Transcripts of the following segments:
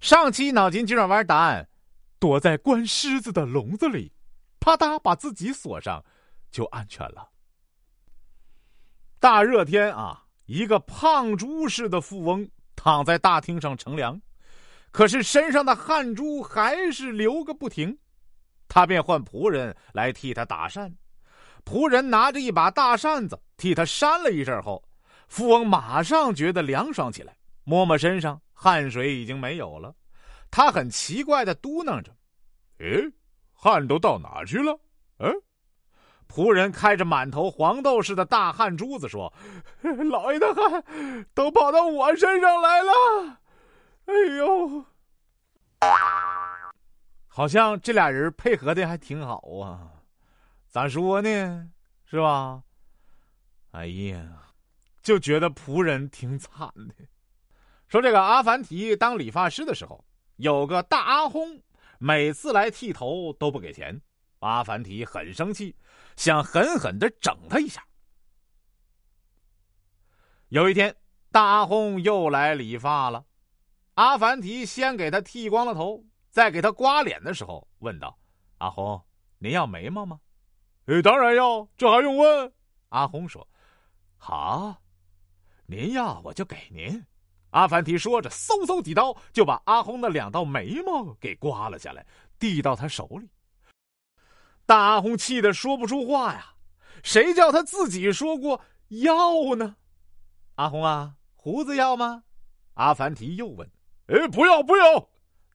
上期脑筋急转弯答案：躲在关狮子的笼子里，啪嗒把自己锁上，就安全了。大热天啊，一个胖猪似的富翁躺在大厅上乘凉，可是身上的汗珠还是流个不停，他便唤仆人来替他打扇。仆人拿着一把大扇子替他扇了一阵后，富翁马上觉得凉爽起来，摸摸身上，汗水已经没有了。他很奇怪的嘟囔着：“诶，汗都到哪去了？”嗯。仆人开着满头黄豆似的大汗珠子说：“ 老爷的汗都跑到我身上来了。”哎呦，好像这俩人配合的还挺好啊。咋说呢？是吧？哎呀，就觉得仆人挺惨的。说这个阿凡提当理发师的时候，有个大阿轰，每次来剃头都不给钱。阿凡提很生气，想狠狠的整他一下。有一天，大阿轰又来理发了，阿凡提先给他剃光了头，在给他刮脸的时候问道：“阿轰，您要眉毛吗？”哎，当然要，这还用问？阿红说：“好，您要我就给您。”阿凡提说着，嗖嗖几刀就把阿红的两道眉毛给刮了下来，递到他手里。大阿红气得说不出话呀！谁叫他自己说过要呢？阿红啊，胡子要吗？阿凡提又问。哎，不要不要！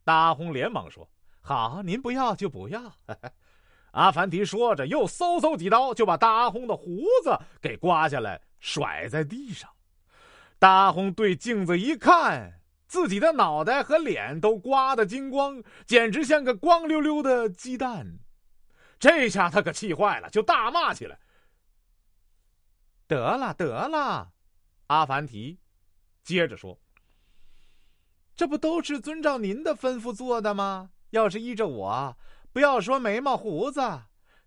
大阿红连忙说：“好，您不要就不要。”阿凡提说着，又嗖嗖几刀，就把大阿訇的胡子给刮下来，甩在地上。大红对镜子一看，自己的脑袋和脸都刮得精光，简直像个光溜溜的鸡蛋。这下他可气坏了，就大骂起来：“得了，得了！”阿凡提接着说：“这不都是遵照您的吩咐做的吗？要是依着我……”不要说眉毛胡子，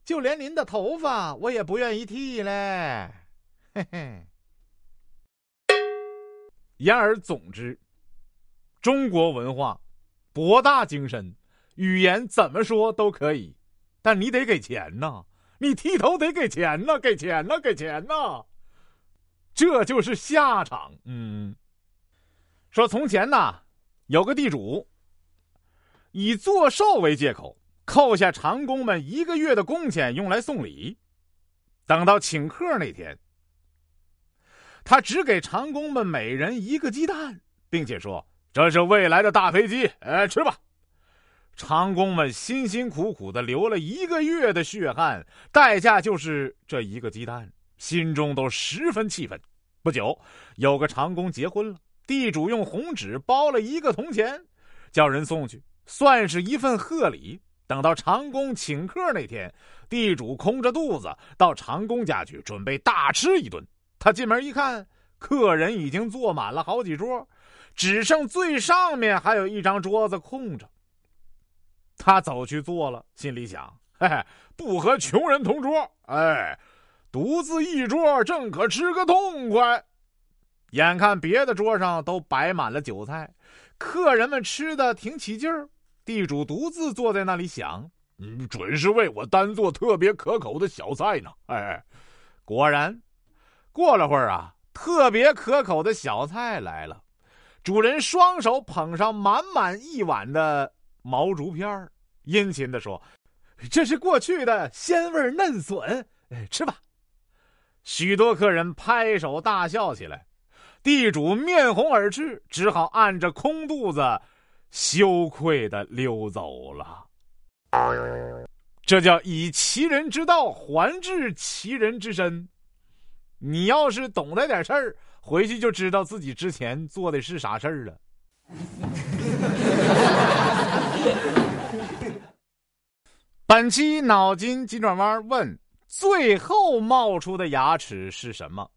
就连您的头发我也不愿意剃嘞，嘿嘿。言而总之，中国文化博大精深，语言怎么说都可以，但你得给钱呐，你剃头得给钱呐，给钱呐，给钱呐，这就是下场。嗯，说从前呐，有个地主，以做寿为借口。扣下长工们一个月的工钱用来送礼，等到请客那天，他只给长工们每人一个鸡蛋，并且说：“这是未来的大飞机，哎，吃吧。”长工们辛辛苦苦的流了一个月的血汗，代价就是这一个鸡蛋，心中都十分气愤。不久，有个长工结婚了，地主用红纸包了一个铜钱，叫人送去，算是一份贺礼。等到长工请客那天，地主空着肚子到长工家去准备大吃一顿。他进门一看，客人已经坐满了好几桌，只剩最上面还有一张桌子空着。他走去坐了，心里想：“嘿嘿，不和穷人同桌，哎，独自一桌正可吃个痛快。”眼看别的桌上都摆满了酒菜，客人们吃的挺起劲儿。地主独自坐在那里想：“嗯，准是为我单做特别可口的小菜呢。”哎，果然，过了会儿啊，特别可口的小菜来了。主人双手捧上满满一碗的毛竹片殷勤的说：“这是过去的鲜味嫩笋，吃吧。”许多客人拍手大笑起来。地主面红耳赤，只好按着空肚子。羞愧的溜走了，这叫以其人之道还治其人之身。你要是懂得点事儿，回去就知道自己之前做的是啥事儿了。本期脑筋急转弯问：最后冒出的牙齿是什么？